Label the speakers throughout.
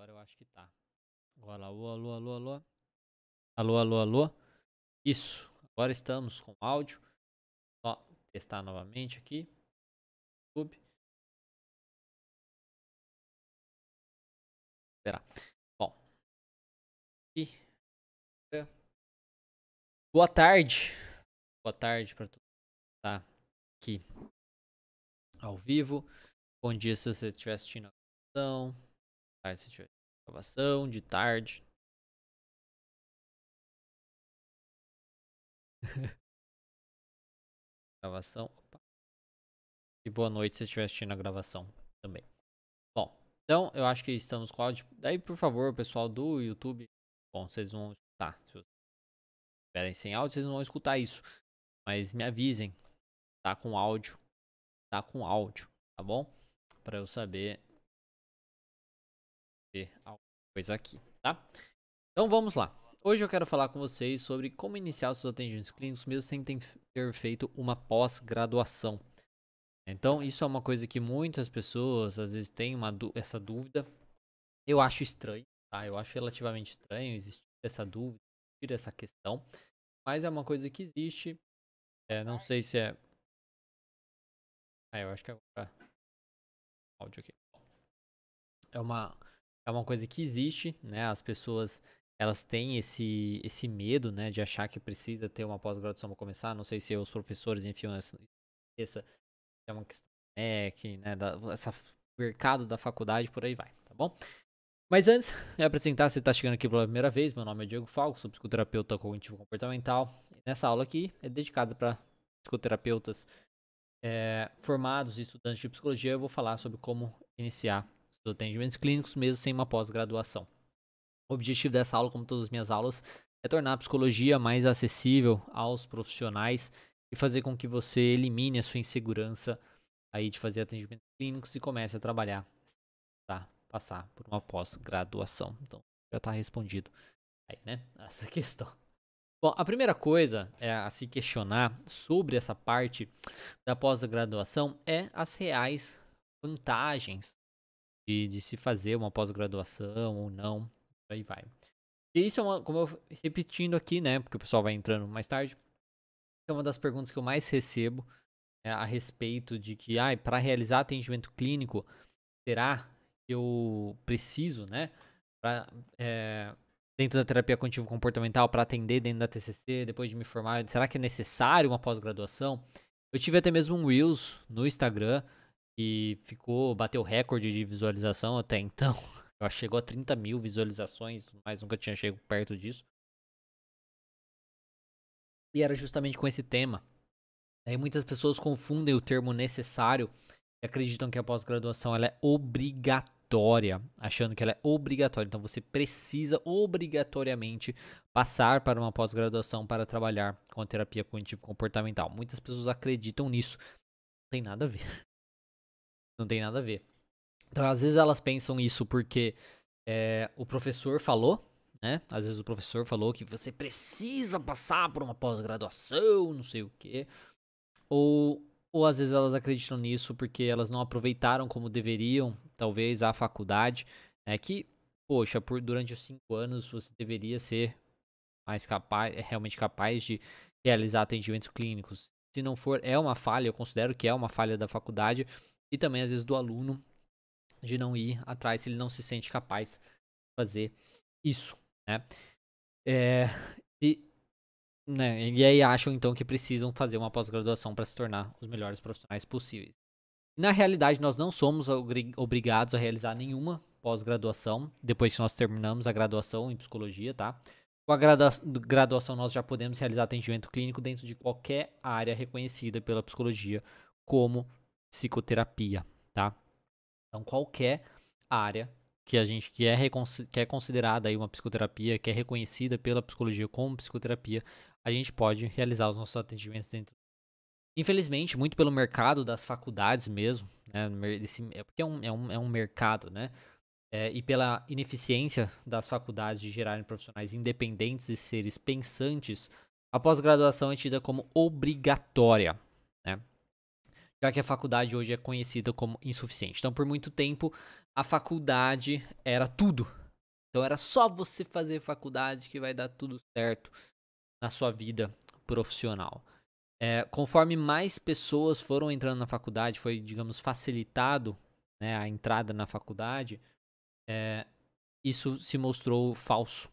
Speaker 1: Agora eu acho que tá. Agora, alô, alô, alô, alô. Alô, alô, alô. Isso. Agora estamos com áudio. Só testar novamente aqui. YouTube. Esperar. Bom. E... Boa tarde. Boa tarde para todos que tá aqui ao vivo. Bom dia se você estiver assistindo a gravação. Boa tarde se estiver assistindo a gravação. De tarde. gravação. Opa. E boa noite se estiver assistindo a gravação também. Bom, então eu acho que estamos com áudio. Daí, por favor, pessoal do YouTube. Bom, vocês vão escutar. Se vocês estiverem sem áudio, vocês vão escutar isso. Mas me avisem. Tá com áudio. Tá com áudio, tá bom? Para eu saber ver alguma coisa aqui, tá? Então vamos lá. Hoje eu quero falar com vocês sobre como iniciar seus atendimentos clínicos mesmo sem ter feito uma pós-graduação. Então, isso é uma coisa que muitas pessoas às vezes têm uma, essa dúvida. Eu acho estranho, tá? Eu acho relativamente estranho existir essa dúvida, existir essa questão. Mas é uma coisa que existe. É, não sei se é. Ah, eu acho que agora. Áudio aqui. É uma, é uma coisa que existe, né? As pessoas elas têm esse, esse medo, né, de achar que precisa ter uma pós-graduação para começar. Não sei se os professores enfiam essa, essa é uma questão que, né, da, essa mercado da faculdade, por aí vai, tá bom? Mas antes, me apresentar, se está chegando aqui pela primeira vez, meu nome é Diego Falco, sou psicoterapeuta cognitivo comportamental. Nessa aula aqui é dedicada para psicoterapeutas é, formados e estudantes de psicologia. Eu vou falar sobre como iniciar os atendimentos clínicos mesmo sem uma pós-graduação. O objetivo dessa aula, como todas as minhas aulas, é tornar a psicologia mais acessível aos profissionais e fazer com que você elimine a sua insegurança aí de fazer atendimentos clínicos e comece a trabalhar, tá? Passar por uma pós-graduação. Então, já está respondido aí, né? Essa questão. Bom, a primeira coisa é a se questionar sobre essa parte da pós-graduação é as reais vantagens de, de se fazer uma pós-graduação ou não, aí vai. E isso é uma, como eu repetindo aqui, né, porque o pessoal vai entrando mais tarde, é uma das perguntas que eu mais recebo é, a respeito de que, ah, para realizar atendimento clínico, será que eu preciso, né, pra, é, dentro da terapia cognitivo comportamental para atender dentro da TCC, depois de me formar, será que é necessário uma pós-graduação? Eu tive até mesmo um Reels no Instagram que ficou, bateu recorde de visualização até então. Eu chegou a 30 mil visualizações, mas nunca tinha chegado perto disso. E era justamente com esse tema. Aí muitas pessoas confundem o termo necessário e acreditam que a pós-graduação ela é obrigatória, achando que ela é obrigatória. Então você precisa obrigatoriamente passar para uma pós-graduação para trabalhar com a terapia cognitivo comportamental. Muitas pessoas acreditam nisso. Não tem nada a ver. Não tem nada a ver. Então às vezes elas pensam isso porque é, o professor falou né? Às vezes o professor falou que você precisa passar por uma pós-graduação, não sei o quê. Ou, ou às vezes elas acreditam nisso porque elas não aproveitaram como deveriam, talvez, a faculdade. É que, poxa, por, durante os cinco anos você deveria ser mais capaz, é realmente capaz de realizar atendimentos clínicos. Se não for, é uma falha, eu considero que é uma falha da faculdade e também às vezes do aluno de não ir atrás se ele não se sente capaz de fazer isso. Né? É, e, né, e aí acham então que precisam fazer uma pós-graduação para se tornar os melhores profissionais possíveis. Na realidade, nós não somos obrigados a realizar nenhuma pós-graduação depois que nós terminamos a graduação em psicologia, tá? Com a graduação, nós já podemos realizar atendimento clínico dentro de qualquer área reconhecida pela psicologia como psicoterapia, tá? Então, qualquer área que a gente que é, que é considerada aí uma psicoterapia, que é reconhecida pela psicologia como psicoterapia, a gente pode realizar os nossos atendimentos dentro. Infelizmente, muito pelo mercado das faculdades mesmo, né, esse, é porque é um, é, um, é um mercado, né? É, e pela ineficiência das faculdades de gerarem profissionais independentes e seres pensantes, a pós-graduação é tida como obrigatória. Né? Já que a faculdade hoje é conhecida como insuficiente. Então, por muito tempo, a faculdade era tudo. Então, era só você fazer faculdade que vai dar tudo certo na sua vida profissional. É, conforme mais pessoas foram entrando na faculdade, foi, digamos, facilitado né, a entrada na faculdade, é, isso se mostrou falso.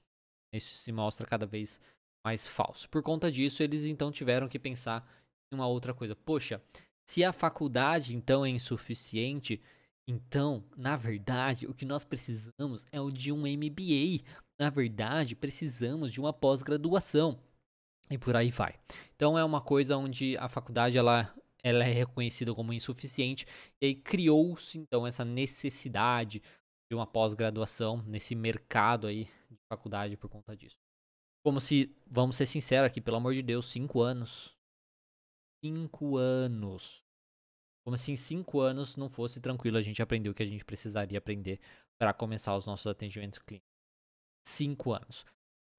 Speaker 1: Isso se mostra cada vez mais falso. Por conta disso, eles então tiveram que pensar em uma outra coisa. Poxa, se a faculdade então é insuficiente, então, na verdade, o que nós precisamos é o de um MBA. Na verdade, precisamos de uma pós-graduação. E por aí vai. Então é uma coisa onde a faculdade ela, ela é reconhecida como insuficiente e aí criou-se então essa necessidade de uma pós-graduação nesse mercado aí de faculdade por conta disso. Como se, vamos ser sinceros aqui, pelo amor de Deus, cinco anos. Cinco anos. Como se em cinco anos não fosse tranquilo a gente aprender o que a gente precisaria aprender para começar os nossos atendimentos clínicos. Cinco anos.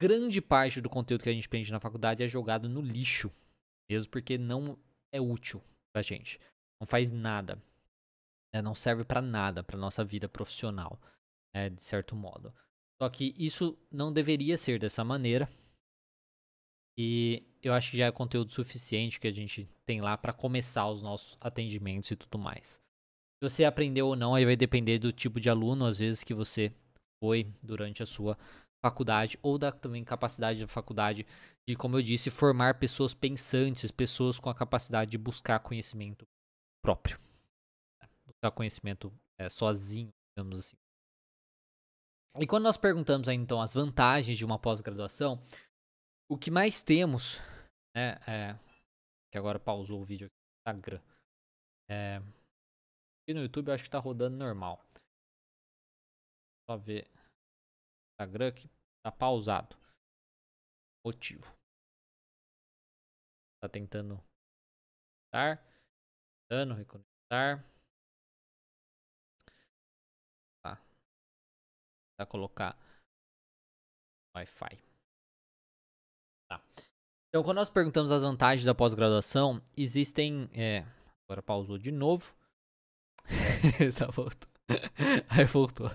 Speaker 1: Grande parte do conteúdo que a gente aprende na faculdade é jogado no lixo. Mesmo porque não é útil pra gente. Não faz nada. Né? Não serve para nada pra nossa vida profissional. Né? De certo modo. Só que isso não deveria ser dessa maneira. E eu acho que já é conteúdo suficiente que a gente tem lá para começar os nossos atendimentos e tudo mais. Se você aprendeu ou não, aí vai depender do tipo de aluno, às vezes, que você foi durante a sua faculdade, ou da também capacidade da faculdade de, como eu disse, formar pessoas pensantes, pessoas com a capacidade de buscar conhecimento próprio. Buscar conhecimento é, sozinho, digamos assim. E quando nós perguntamos aí, então as vantagens de uma pós-graduação, o que mais temos, né, é, que agora pausou o vídeo aqui no Instagram, é, no YouTube eu acho que tá rodando normal. Só ver Instagram que tá pausado. Motivo. Tá tentando estar, tentando reconectar. Tá colocar Wi-Fi. Tá. Então, quando nós perguntamos as vantagens da pós-graduação, existem. É, agora pausou de novo. tá, voltou. Aí voltou.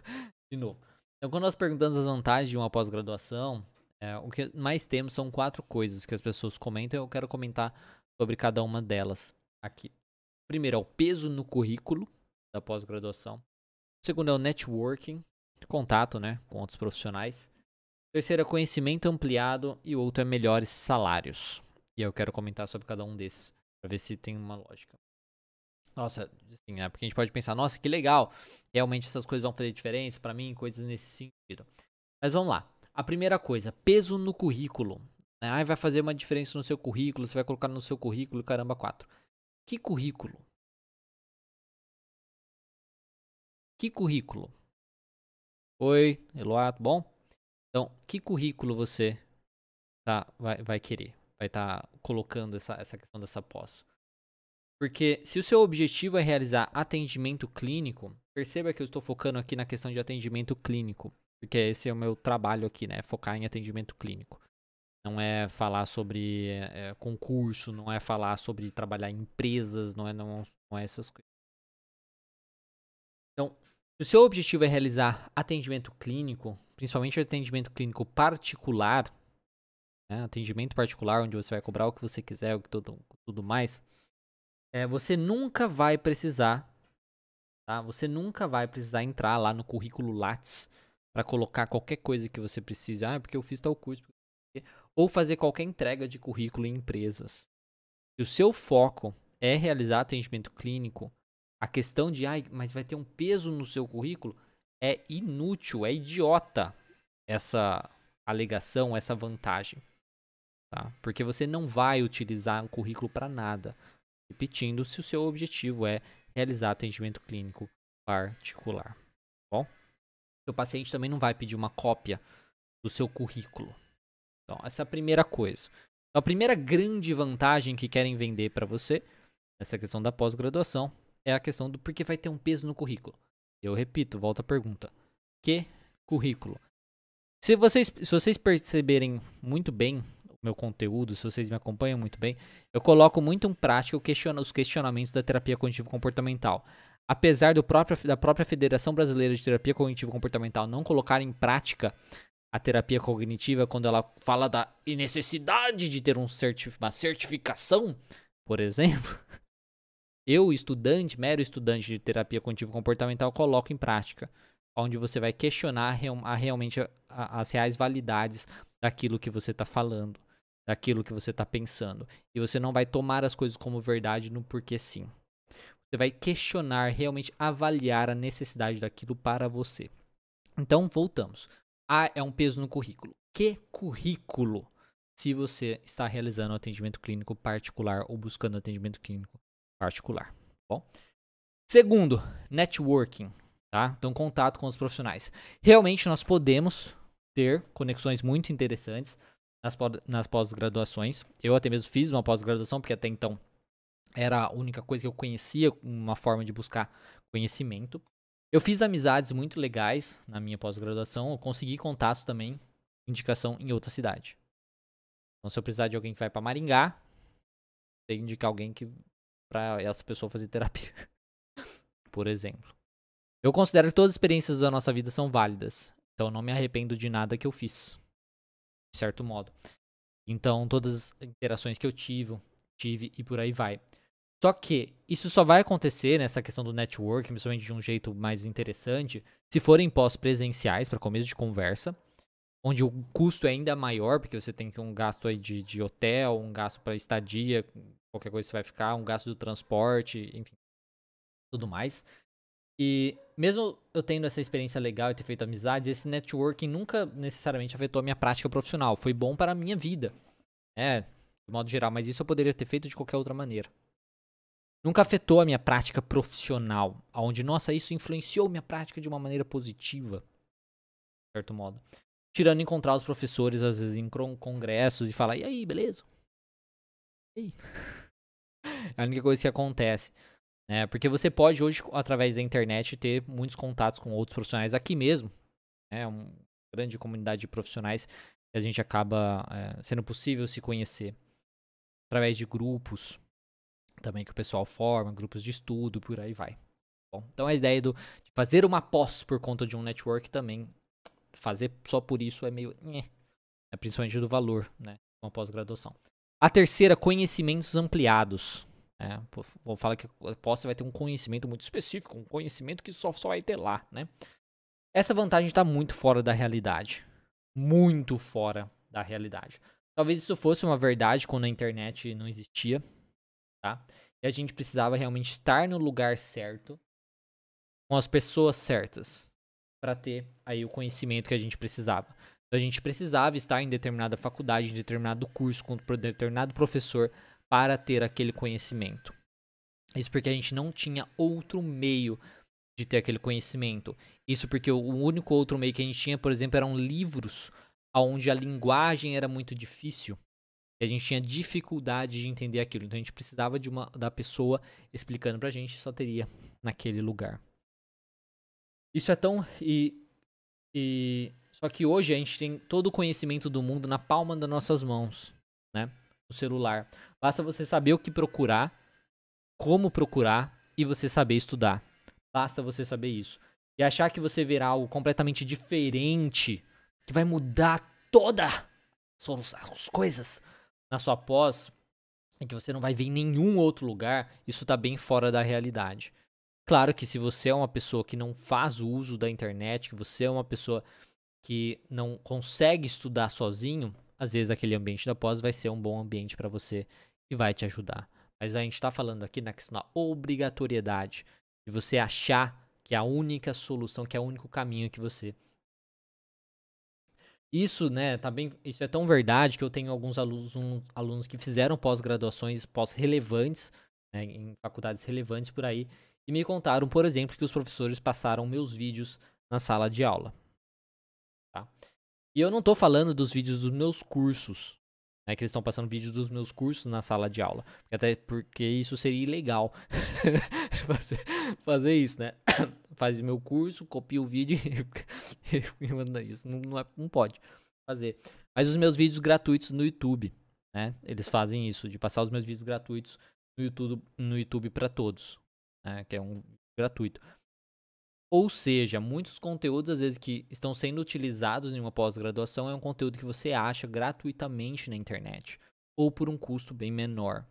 Speaker 1: De novo. Então, quando nós perguntamos as vantagens de uma pós-graduação, é, o que mais temos são quatro coisas que as pessoas comentam eu quero comentar sobre cada uma delas aqui. Primeiro é o peso no currículo da pós-graduação. Segundo é o networking, contato né, com outros profissionais. Terceiro é conhecimento ampliado e o outro é melhores salários. E eu quero comentar sobre cada um desses, para ver se tem uma lógica. Nossa, assim, é porque a gente pode pensar, nossa, que legal, realmente essas coisas vão fazer diferença para mim, coisas nesse sentido. Mas vamos lá. A primeira coisa, peso no currículo. Ah, vai fazer uma diferença no seu currículo, você vai colocar no seu currículo, caramba, quatro. Que currículo? Que currículo? Oi, Eloá, bom? Então, que currículo você tá, vai, vai querer? Vai estar tá colocando essa, essa questão dessa pós? Porque se o seu objetivo é realizar atendimento clínico, perceba que eu estou focando aqui na questão de atendimento clínico. Porque esse é o meu trabalho aqui, né? Focar em atendimento clínico. Não é falar sobre é, concurso, não é falar sobre trabalhar em empresas, não é, não, não é essas coisas. Se o seu objetivo é realizar atendimento clínico, principalmente atendimento clínico particular, né, atendimento particular onde você vai cobrar o que você quiser, o que tudo, tudo mais, é, você nunca vai precisar, tá? Você nunca vai precisar entrar lá no currículo Lattes para colocar qualquer coisa que você precise, ah, porque eu fiz tal curso, ou fazer qualquer entrega de currículo em empresas. Se o seu foco é realizar atendimento clínico, a questão de, ai, mas vai ter um peso no seu currículo, é inútil, é idiota essa alegação, essa vantagem. Tá? Porque você não vai utilizar um currículo para nada. Repetindo, se o seu objetivo é realizar atendimento clínico particular. Tá bom? Seu paciente também não vai pedir uma cópia do seu currículo. Então, essa é a primeira coisa. Então, a primeira grande vantagem que querem vender para você, essa questão da pós-graduação, é a questão do porque vai ter um peso no currículo. Eu repito, volta a pergunta. Que currículo? Se vocês, se vocês perceberem muito bem meu conteúdo, se vocês me acompanham muito bem, eu coloco muito em prática os questionamentos da terapia cognitivo comportamental. Apesar próprio, da própria Federação Brasileira de Terapia Cognitivo Comportamental não colocar em prática a terapia cognitiva quando ela fala da necessidade de ter um certif uma certificação, por exemplo, eu, estudante, mero estudante de terapia cognitivo comportamental, coloco em prática, onde você vai questionar realmente as reais validades daquilo que você está falando, daquilo que você está pensando. E você não vai tomar as coisas como verdade no porquê sim. Você vai questionar, realmente avaliar a necessidade daquilo para você. Então, voltamos. A é um peso no currículo. Que currículo? Se você está realizando atendimento clínico particular ou buscando atendimento clínico particular. Tá bom, segundo, networking, tá? Então, contato com os profissionais. Realmente, nós podemos ter conexões muito interessantes nas, nas pós-graduações. Eu até mesmo fiz uma pós-graduação, porque até então era a única coisa que eu conhecia, uma forma de buscar conhecimento. Eu fiz amizades muito legais na minha pós-graduação. Eu consegui contatos também, indicação em outra cidade. Então, se eu precisar de alguém que vai para Maringá, tem que indicar alguém que para essa pessoa fazer terapia. Por exemplo. Eu considero que todas as experiências da nossa vida são válidas. Então, não me arrependo de nada que eu fiz. De certo modo. Então, todas as interações que eu tive, tive e por aí vai. Só que isso só vai acontecer nessa questão do network, principalmente de um jeito mais interessante, se forem pós-presenciais para começo de conversa, onde o custo é ainda maior, porque você tem que um gasto aí de, de hotel, um gasto para estadia, qualquer coisa você vai ficar, um gasto do transporte, enfim, tudo mais. E mesmo eu tendo essa experiência legal e ter feito amizades, esse networking nunca necessariamente afetou a minha prática profissional. Foi bom para a minha vida, é, de modo geral, mas isso eu poderia ter feito de qualquer outra maneira nunca afetou a minha prática profissional, onde, nossa, isso influenciou minha prática de uma maneira positiva, de certo modo. Tirando encontrar os professores, às vezes, em congressos e falar, e aí, beleza? E aí? É a única coisa que acontece. Né? Porque você pode hoje, através da internet, ter muitos contatos com outros profissionais aqui mesmo. É né? uma grande comunidade de profissionais que a gente acaba é, sendo possível se conhecer. Através de grupos, também que o pessoal forma, grupos de estudo, por aí vai. Bom, então a ideia do, de fazer uma pós por conta de um network também, fazer só por isso é meio. É principalmente do valor, né? Uma pós-graduação. A terceira, conhecimentos ampliados. É, vou falar que pós vai ter um conhecimento muito específico, um conhecimento que só, só vai ter lá, né? Essa vantagem está muito fora da realidade. Muito fora da realidade. Talvez isso fosse uma verdade quando a internet não existia, tá? E a gente precisava realmente estar no lugar certo, com as pessoas certas, para ter aí o conhecimento que a gente precisava. Então a gente precisava estar em determinada faculdade, em determinado curso, com determinado professor, para ter aquele conhecimento. Isso porque a gente não tinha outro meio de ter aquele conhecimento. Isso porque o único outro meio que a gente tinha, por exemplo, eram livros onde a linguagem era muito difícil a gente tinha dificuldade de entender aquilo. Então a gente precisava de uma da pessoa explicando pra gente, só teria naquele lugar. Isso é tão e, e só que hoje a gente tem todo o conhecimento do mundo na palma das nossas mãos, né? No celular. Basta você saber o que procurar, como procurar e você saber estudar. Basta você saber isso. E achar que você verá algo completamente diferente que vai mudar toda as coisas na sua pós, em que você não vai ver em nenhum outro lugar, isso está bem fora da realidade. Claro que se você é uma pessoa que não faz o uso da internet, que você é uma pessoa que não consegue estudar sozinho, às vezes aquele ambiente da pós vai ser um bom ambiente para você e vai te ajudar. Mas a gente está falando aqui na questão da obrigatoriedade de você achar que é a única solução, que é o único caminho que você isso, né, tá bem, isso é tão verdade que eu tenho alguns alunos, um, alunos que fizeram pós-graduações pós-relevantes, né, em faculdades relevantes por aí, e me contaram, por exemplo, que os professores passaram meus vídeos na sala de aula. Tá? E eu não estou falando dos vídeos dos meus cursos, né, que eles estão passando vídeos dos meus cursos na sala de aula, até porque isso seria ilegal fazer, fazer isso, né? faz meu curso, copia o vídeo e manda isso. Não, não, é, não pode fazer. Mas os meus vídeos gratuitos no YouTube, né? Eles fazem isso, de passar os meus vídeos gratuitos no YouTube, no YouTube para todos, né? Que é um gratuito. Ou seja, muitos conteúdos, às vezes, que estão sendo utilizados em uma pós-graduação é um conteúdo que você acha gratuitamente na internet. Ou por um custo bem menor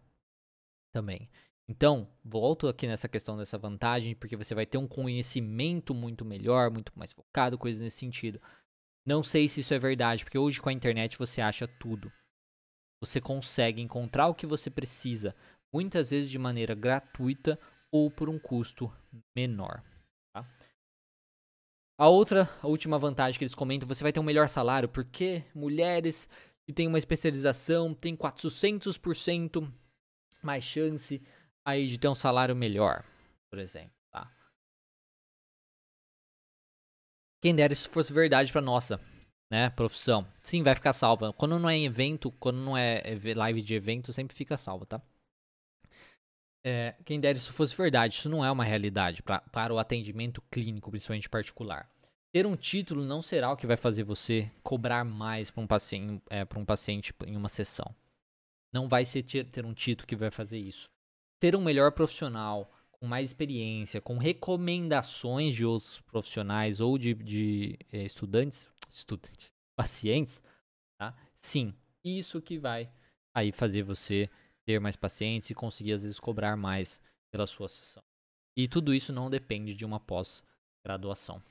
Speaker 1: também. Então, volto aqui nessa questão dessa vantagem, porque você vai ter um conhecimento muito melhor, muito mais focado, coisas nesse sentido. Não sei se isso é verdade, porque hoje com a internet você acha tudo. Você consegue encontrar o que você precisa, muitas vezes de maneira gratuita ou por um custo menor. A outra, a última vantagem que eles comentam, você vai ter um melhor salário, porque mulheres que têm uma especialização têm 400% mais chance aí de ter um salário melhor, por exemplo, tá? Quem dera isso fosse verdade para nossa, né, profissão. Sim, vai ficar salva. Quando não é evento, quando não é live de evento, sempre fica salva, tá? É, quem dera isso fosse verdade, isso não é uma realidade pra, para o atendimento clínico, principalmente particular. Ter um título não será o que vai fazer você cobrar mais para um, paciente, é, um paciente em uma sessão. Não vai ser ter um título que vai fazer isso ter um melhor profissional com mais experiência, com recomendações de outros profissionais ou de, de é, estudantes, estudantes, pacientes, tá? Sim, isso que vai aí fazer você ter mais pacientes e conseguir às vezes cobrar mais pela sua sessão. E tudo isso não depende de uma pós-graduação.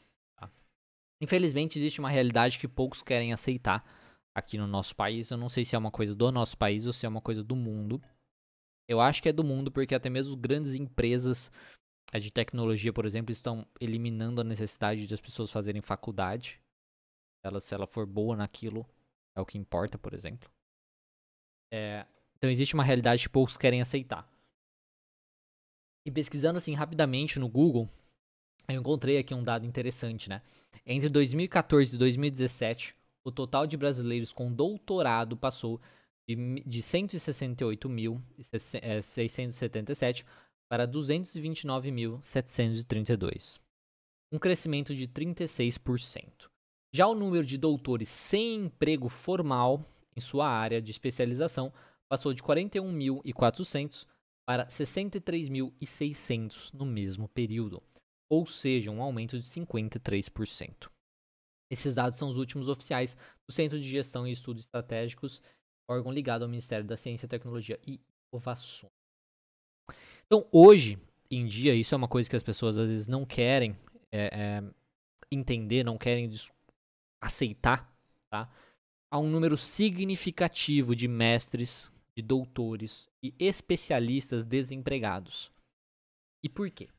Speaker 1: Infelizmente existe uma realidade que poucos querem aceitar aqui no nosso país. Eu não sei se é uma coisa do nosso país ou se é uma coisa do mundo. Eu acho que é do mundo, porque até mesmo grandes empresas eh, de tecnologia, por exemplo, estão eliminando a necessidade de as pessoas fazerem faculdade. Ela, se ela for boa naquilo, é o que importa, por exemplo. É, então existe uma realidade que poucos querem aceitar. E pesquisando assim rapidamente no Google, eu encontrei aqui um dado interessante, né? Entre 2014 e 2017, o total de brasileiros com doutorado passou de, de 168.677 para 229.732, um crescimento de 36%. Já o número de doutores sem emprego formal em sua área de especialização passou de 41.400 para 63.600 no mesmo período, ou seja, um aumento de 53%. Esses dados são os últimos oficiais do Centro de Gestão e Estudos Estratégicos órgão ligado ao Ministério da Ciência, Tecnologia e Inovação. Então, hoje em dia, isso é uma coisa que as pessoas às vezes não querem é, é, entender, não querem aceitar, tá? Há um número significativo de mestres, de doutores e especialistas desempregados. E por quê?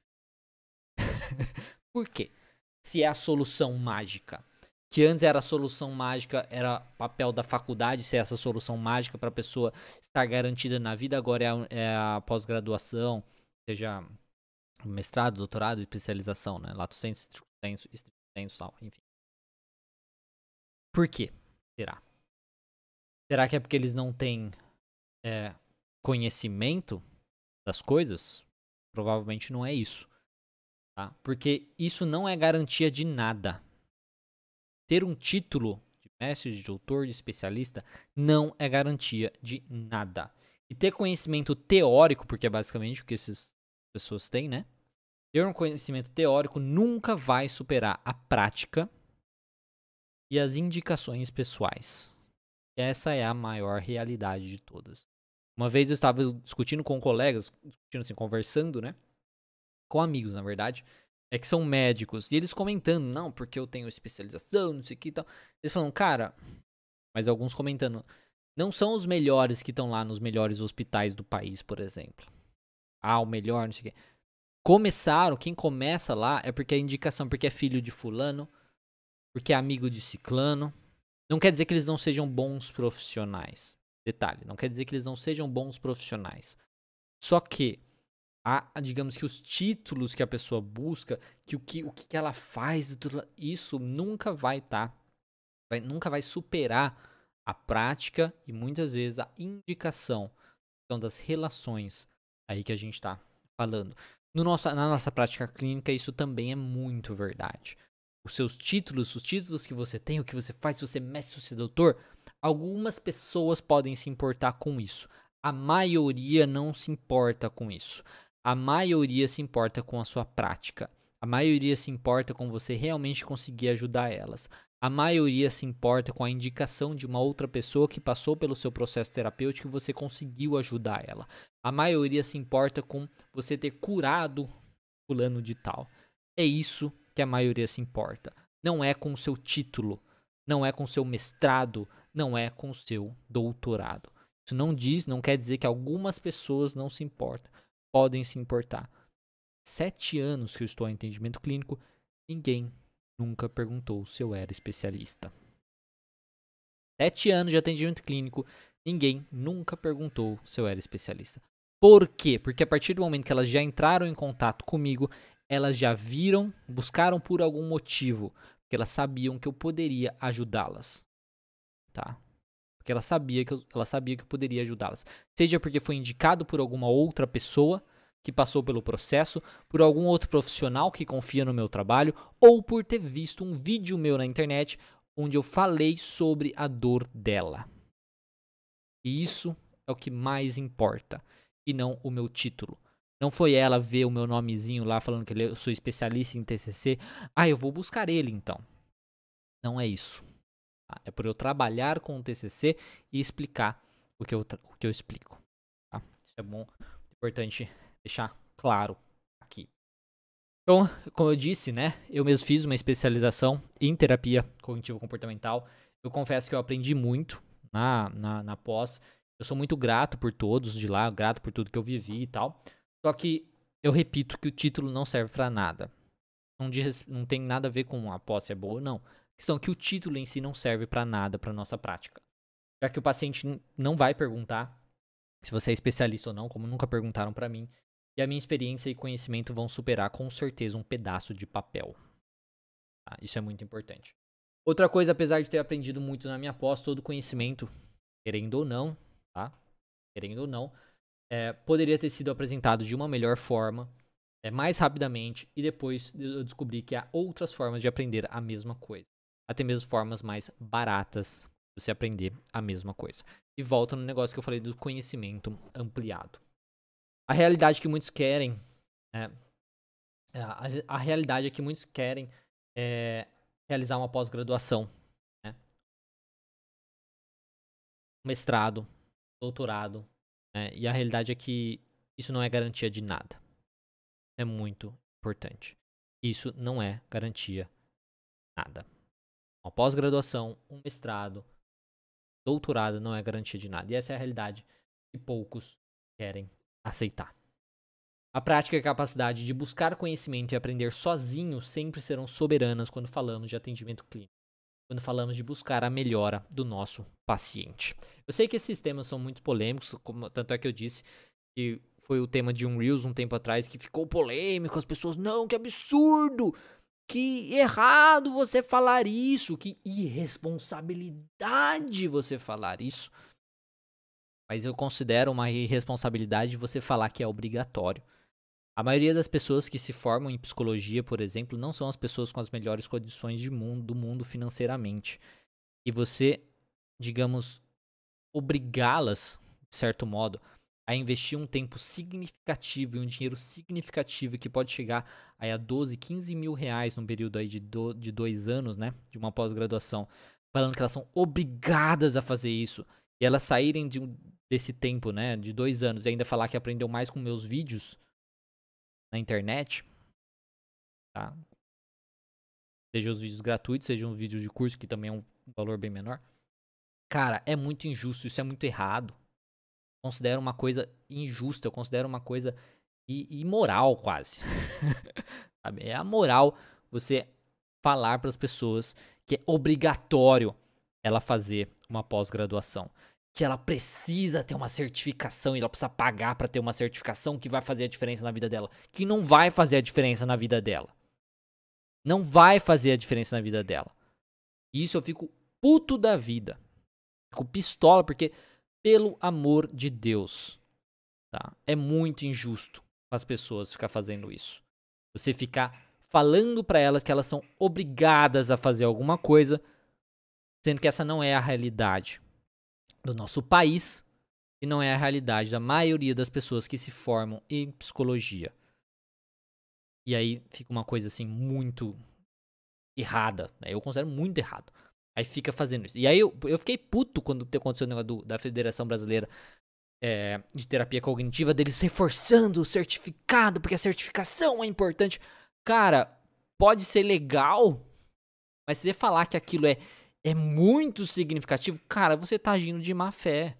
Speaker 1: por quê? Se é a solução mágica que antes era a solução mágica, era papel da faculdade ser essa solução mágica para a pessoa estar garantida na vida, agora é a, é a pós-graduação, seja mestrado, doutorado, especialização, né? Lato senso, estricto senso, senso, tal, enfim. Por quê? Será? Será que é porque eles não têm é, conhecimento das coisas? Provavelmente não é isso. Tá? Porque isso não é garantia de nada ter um título de mestre, de doutor, de especialista, não é garantia de nada. E ter conhecimento teórico, porque é basicamente o que essas pessoas têm, né? Ter um conhecimento teórico nunca vai superar a prática e as indicações pessoais. Essa é a maior realidade de todas. Uma vez eu estava discutindo com colegas, discutindo assim, conversando, né? Com amigos, na verdade é que são médicos. E eles comentando, não, porque eu tenho especialização, não sei o que e tal. Eles falam, cara, mas alguns comentando, não são os melhores que estão lá nos melhores hospitais do país, por exemplo. Ah, o melhor, não sei o que. Começaram, quem começa lá é porque é indicação, porque é filho de fulano, porque é amigo de ciclano. Não quer dizer que eles não sejam bons profissionais. Detalhe, não quer dizer que eles não sejam bons profissionais. Só que a, digamos que os títulos que a pessoa busca, que o que, o que ela faz, isso nunca vai estar, tá, vai, nunca vai superar a prática e muitas vezes a indicação então, das relações aí que a gente está falando. No nosso, na nossa prática clínica, isso também é muito verdade. Os seus títulos, os títulos que você tem, o que você faz, se você é mestre, se você é doutor, Algumas pessoas podem se importar com isso. A maioria não se importa com isso. A maioria se importa com a sua prática. A maioria se importa com você realmente conseguir ajudar elas. A maioria se importa com a indicação de uma outra pessoa que passou pelo seu processo terapêutico e você conseguiu ajudar ela. A maioria se importa com você ter curado fulano de tal. É isso que a maioria se importa. Não é com o seu título, não é com o seu mestrado, não é com o seu doutorado. Isso não diz, não quer dizer que algumas pessoas não se importam. Podem se importar. Sete anos que eu estou em atendimento clínico, ninguém nunca perguntou se eu era especialista. Sete anos de atendimento clínico, ninguém nunca perguntou se eu era especialista. Por quê? Porque a partir do momento que elas já entraram em contato comigo, elas já viram, buscaram por algum motivo, porque elas sabiam que eu poderia ajudá-las. Tá? Porque ela sabia que eu, ela sabia que eu poderia ajudá-las. Seja porque foi indicado por alguma outra pessoa, que passou pelo processo, por algum outro profissional que confia no meu trabalho, ou por ter visto um vídeo meu na internet onde eu falei sobre a dor dela. E isso é o que mais importa, e não o meu título. Não foi ela ver o meu nomezinho lá falando que eu sou especialista em TCC. Ah, eu vou buscar ele então. Não é isso. Tá? É por eu trabalhar com o TCC e explicar o que eu, o que eu explico. Tá? Isso é bom, importante deixar claro aqui. Então, como eu disse, né, eu mesmo fiz uma especialização em terapia cognitivo-comportamental. Eu confesso que eu aprendi muito na, na, na pós. Eu sou muito grato por todos de lá, grato por tudo que eu vivi e tal. Só que eu repito que o título não serve para nada. Não, diz, não tem nada a ver com a posse é boa ou não. A questão é que o título em si não serve para nada para nossa prática. Já que o paciente não vai perguntar se você é especialista ou não, como nunca perguntaram para mim, e a minha experiência e conhecimento vão superar com certeza um pedaço de papel. Tá? Isso é muito importante. Outra coisa, apesar de ter aprendido muito na minha pós, todo conhecimento, querendo ou não, tá? Querendo ou não, é, poderia ter sido apresentado de uma melhor forma, é, mais rapidamente, e depois eu descobri que há outras formas de aprender a mesma coisa. Até mesmo formas mais baratas de você aprender a mesma coisa. E volta no negócio que eu falei do conhecimento ampliado a realidade que muitos querem, né, a, a, realidade é que muitos querem é, realizar uma pós-graduação, né, mestrado, doutorado, né, e a realidade é que isso não é garantia de nada. É muito importante. Isso não é garantia de nada. Uma pós-graduação, um mestrado, doutorado não é garantia de nada. E essa é a realidade que poucos querem aceitar. A prática e a capacidade de buscar conhecimento e aprender sozinho sempre serão soberanas quando falamos de atendimento clínico, quando falamos de buscar a melhora do nosso paciente. Eu sei que esses temas são muito polêmicos, como, tanto é que eu disse que foi o tema de um Reels um tempo atrás que ficou polêmico, as pessoas, não, que absurdo! Que errado você falar isso, que irresponsabilidade você falar isso. Mas eu considero uma irresponsabilidade você falar que é obrigatório. A maioria das pessoas que se formam em psicologia, por exemplo, não são as pessoas com as melhores condições mundo, do mundo financeiramente. E você, digamos, obrigá-las, de certo modo, a investir um tempo significativo e um dinheiro significativo que pode chegar aí a 12, 15 mil reais num período aí de, do, de dois anos, né? De uma pós-graduação. Falando que elas são obrigadas a fazer isso. E elas saírem de desse tempo, né, de dois anos, e ainda falar que aprendeu mais com meus vídeos na internet, tá? Seja os vídeos gratuitos, seja um vídeo de curso, que também é um valor bem menor. Cara, é muito injusto, isso é muito errado. Considero uma coisa injusta, eu considero uma coisa imoral quase. é a moral você falar para as pessoas que é obrigatório ela fazer uma pós-graduação que ela precisa ter uma certificação e ela precisa pagar para ter uma certificação que vai fazer a diferença na vida dela, que não vai fazer a diferença na vida dela. Não vai fazer a diferença na vida dela. E isso eu fico puto da vida. Fico pistola porque pelo amor de Deus, tá? É muito injusto as pessoas ficar fazendo isso. Você ficar falando para elas que elas são obrigadas a fazer alguma coisa, sendo que essa não é a realidade. do nosso país e não é a realidade da maioria das pessoas que se formam em psicologia. E aí fica uma coisa assim muito errada, né? Eu considero muito errado. Aí fica fazendo isso. E aí eu, eu fiquei puto quando aconteceu o negócio do, da Federação Brasileira é, de Terapia Cognitiva, deles reforçando o certificado, porque a certificação é importante. Cara, pode ser legal, mas se você falar que aquilo é, é muito significativo, cara, você tá agindo de má fé.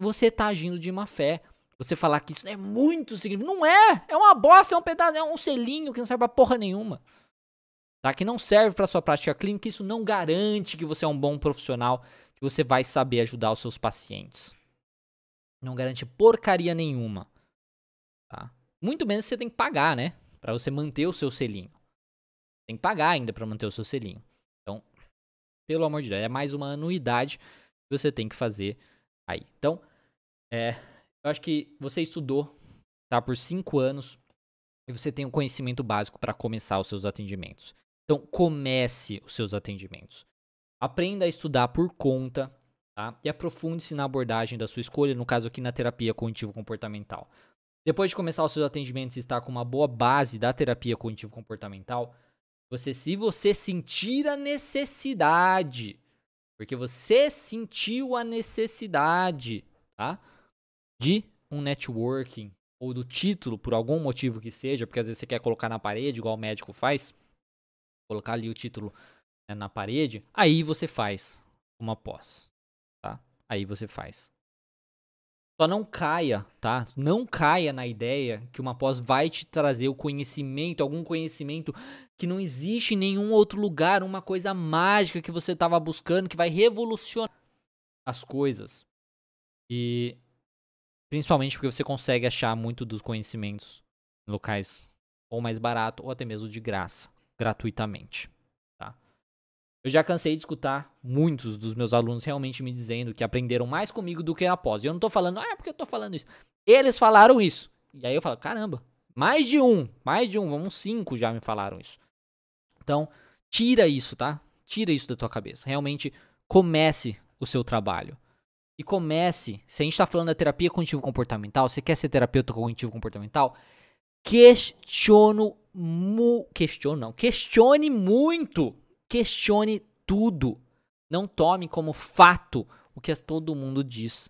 Speaker 1: Você tá agindo de má fé. Você falar que isso é muito significativo. Não é! É uma bosta, é um pedaço, é um selinho que não serve pra porra nenhuma tá? Que não serve para sua prática clínica, isso não garante que você é um bom profissional, que você vai saber ajudar os seus pacientes. Não garante porcaria nenhuma, tá? Muito menos você tem que pagar, né? Para você manter o seu selinho. Tem que pagar ainda para manter o seu selinho. Então, pelo amor de Deus, é mais uma anuidade que você tem que fazer aí. Então, é, eu acho que você estudou, tá, por cinco anos e você tem o um conhecimento básico para começar os seus atendimentos. Então, comece os seus atendimentos. Aprenda a estudar por conta, tá? E aprofunde-se na abordagem da sua escolha, no caso aqui na terapia cognitivo-comportamental. Depois de começar os seus atendimentos e estar com uma boa base da terapia cognitivo-comportamental, você, se você sentir a necessidade, porque você sentiu a necessidade, tá? De um networking ou do título, por algum motivo que seja, porque às vezes você quer colocar na parede, igual o médico faz, colocar ali o título né, na parede, aí você faz uma pós, tá? Aí você faz. Só não caia, tá? Não caia na ideia que uma pós vai te trazer o conhecimento, algum conhecimento que não existe em nenhum outro lugar, uma coisa mágica que você estava buscando, que vai revolucionar as coisas. E principalmente porque você consegue achar muito dos conhecimentos em locais ou mais barato ou até mesmo de graça gratuitamente. Tá? Eu já cansei de escutar muitos dos meus alunos realmente me dizendo que aprenderam mais comigo do que após. E eu não tô falando, ah, é porque eu tô falando isso. Eles falaram isso. E aí eu falo, caramba, mais de um, mais de um, uns cinco já me falaram isso. Então, tira isso, tá? Tira isso da tua cabeça. Realmente comece o seu trabalho. E comece, se a gente está falando da terapia cognitivo comportamental, você quer ser terapeuta cognitivo comportamental, questiono mu questione não, questione muito, questione tudo. Não tome como fato o que todo mundo diz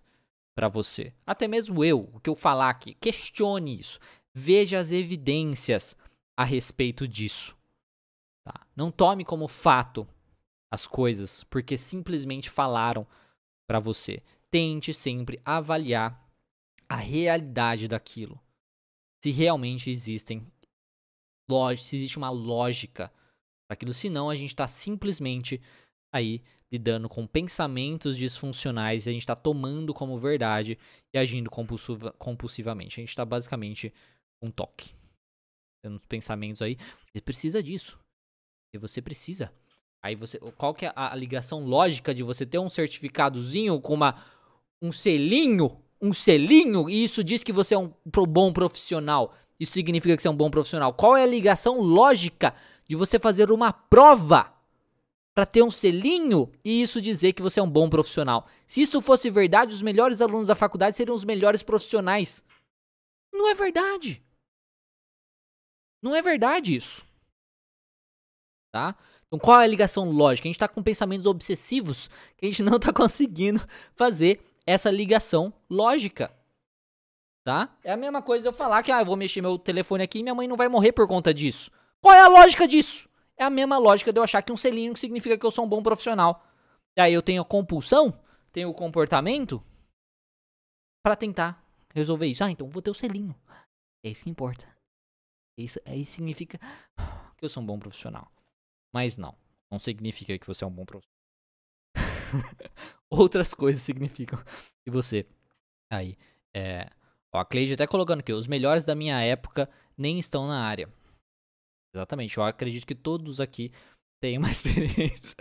Speaker 1: para você. Até mesmo eu, o que eu falar aqui, questione isso. Veja as evidências a respeito disso. Tá? Não tome como fato as coisas porque simplesmente falaram para você. Tente sempre avaliar a realidade daquilo se realmente existem se existe uma lógica para aquilo, senão a gente está simplesmente aí lidando com pensamentos disfuncionais a gente está tomando como verdade e agindo compulsiva, compulsivamente. A gente está basicamente um toque. Tendo pensamentos aí, você precisa disso. E você precisa. Aí você, qual que é a ligação lógica de você ter um certificadozinho com uma um selinho um selinho e isso diz que você é um bom profissional. Isso significa que você é um bom profissional. Qual é a ligação lógica de você fazer uma prova para ter um selinho e isso dizer que você é um bom profissional? Se isso fosse verdade, os melhores alunos da faculdade seriam os melhores profissionais. Não é verdade. Não é verdade isso. Tá? Então, qual é a ligação lógica? A gente está com pensamentos obsessivos que a gente não está conseguindo fazer essa ligação lógica. Tá? É a mesma coisa eu falar que ah, eu vou mexer meu telefone aqui e minha mãe não vai morrer por conta disso. Qual é a lógica disso? É a mesma lógica de eu achar que um selinho significa que eu sou um bom profissional. E aí eu tenho a compulsão, tenho o comportamento para tentar resolver isso. Ah, então vou ter o selinho. É isso que importa. Isso aí significa que eu sou um bom profissional. Mas não, não significa que você é um bom profissional. outras coisas significam que você aí é ó, a Cleide até colocando aqui os melhores da minha época nem estão na área. Exatamente eu acredito que todos aqui têm uma experiência